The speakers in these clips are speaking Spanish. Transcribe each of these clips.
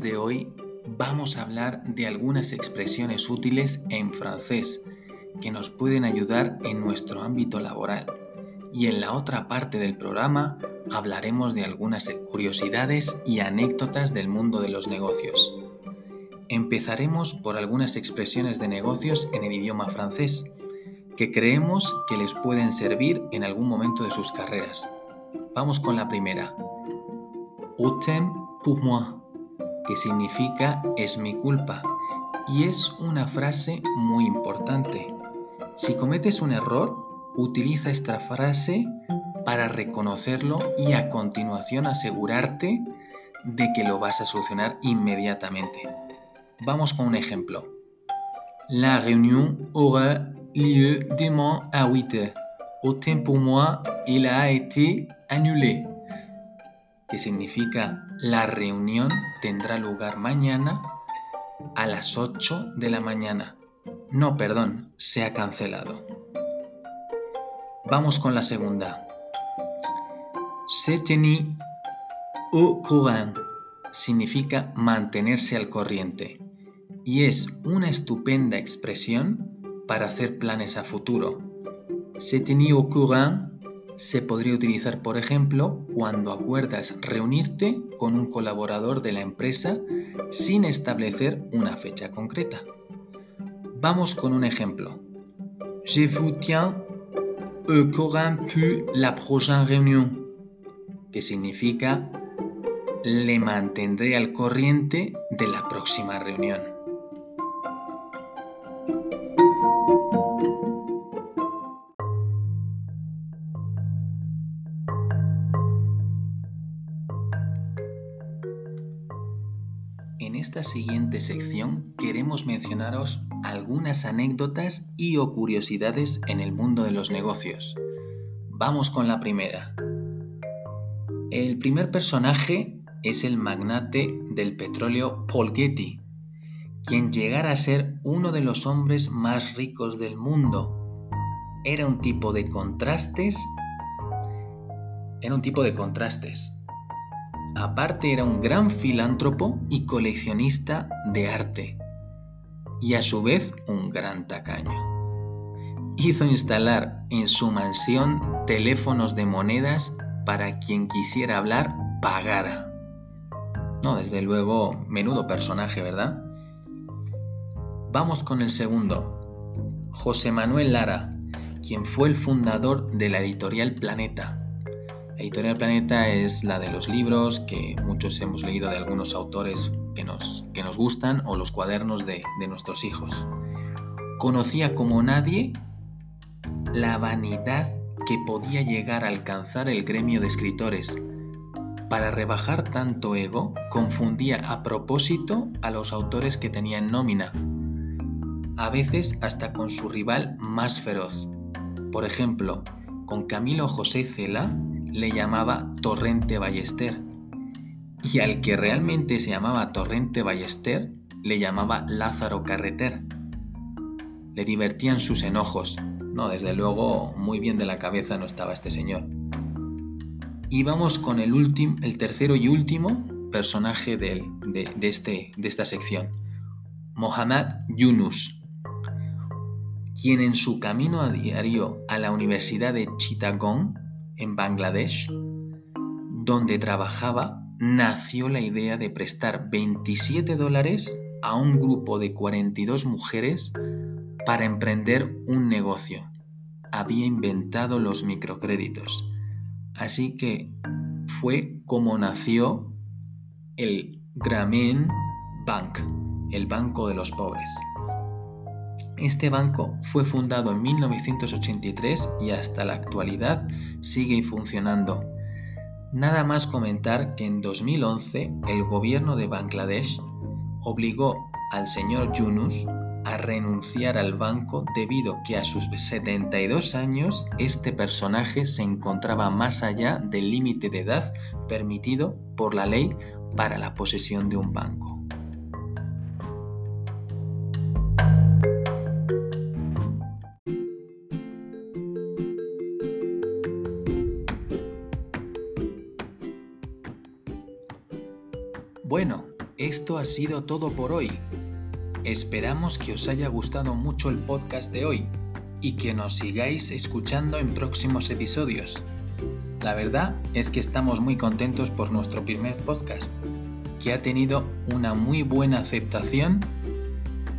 De hoy vamos a hablar de algunas expresiones útiles en francés que nos pueden ayudar en nuestro ámbito laboral. Y en la otra parte del programa hablaremos de algunas curiosidades y anécdotas del mundo de los negocios. Empezaremos por algunas expresiones de negocios en el idioma francés que creemos que les pueden servir en algún momento de sus carreras. Vamos con la primera. Autem pour moi, que significa es mi culpa, y es una frase muy importante. Si cometes un error, utiliza esta frase para reconocerlo y a continuación asegurarte de que lo vas a solucionar inmediatamente. Vamos con un ejemplo. La réunion aura lieu demain à 8 heures. Autant pour moi, il a été annulé que significa la reunión tendrá lugar mañana a las 8 de la mañana. No, perdón, se ha cancelado. Vamos con la segunda. Se tenir au courant significa mantenerse al corriente y es una estupenda expresión para hacer planes a futuro. Se tenir au courant se podría utilizar, por ejemplo, cuando acuerdas reunirte con un colaborador de la empresa sin establecer una fecha concreta. Vamos con un ejemplo. Je vous tiens au courant pour la prochaine réunion, que significa le mantendré al corriente de la próxima reunión. Esta siguiente sección queremos mencionaros algunas anécdotas y o curiosidades en el mundo de los negocios. Vamos con la primera. El primer personaje es el magnate del petróleo Paul Getty, quien llegara a ser uno de los hombres más ricos del mundo. Era un tipo de contrastes. Era un tipo de contrastes Aparte era un gran filántropo y coleccionista de arte, y a su vez un gran tacaño. Hizo instalar en su mansión teléfonos de monedas para quien quisiera hablar pagara. No, desde luego, menudo personaje, ¿verdad? Vamos con el segundo. José Manuel Lara, quien fue el fundador de la editorial Planeta Editorial Planeta es la de los libros que muchos hemos leído de algunos autores que nos, que nos gustan o los cuadernos de, de nuestros hijos. Conocía como nadie la vanidad que podía llegar a alcanzar el gremio de escritores. Para rebajar tanto ego, confundía a propósito a los autores que tenía en nómina, a veces hasta con su rival más feroz. Por ejemplo, con Camilo José Cela le llamaba Torrente Ballester. Y al que realmente se llamaba Torrente Ballester le llamaba Lázaro Carreter. Le divertían sus enojos. No, desde luego, muy bien de la cabeza no estaba este señor. Y vamos con el, último, el tercero y último personaje de, este, de esta sección, Mohammad Yunus, quien en su camino a diario a la Universidad de Chittagong, en Bangladesh, donde trabajaba, nació la idea de prestar 27 dólares a un grupo de 42 mujeres para emprender un negocio. Había inventado los microcréditos. Así que fue como nació el Grameen Bank, el Banco de los Pobres. Este banco fue fundado en 1983 y hasta la actualidad sigue funcionando. Nada más comentar que en 2011 el gobierno de Bangladesh obligó al señor Yunus a renunciar al banco debido que a sus 72 años este personaje se encontraba más allá del límite de edad permitido por la ley para la posesión de un banco. Bueno, esto ha sido todo por hoy. Esperamos que os haya gustado mucho el podcast de hoy y que nos sigáis escuchando en próximos episodios. La verdad es que estamos muy contentos por nuestro primer podcast, que ha tenido una muy buena aceptación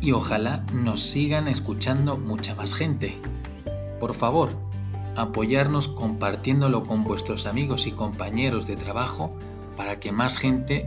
y ojalá nos sigan escuchando mucha más gente. Por favor, apoyarnos compartiéndolo con vuestros amigos y compañeros de trabajo para que más gente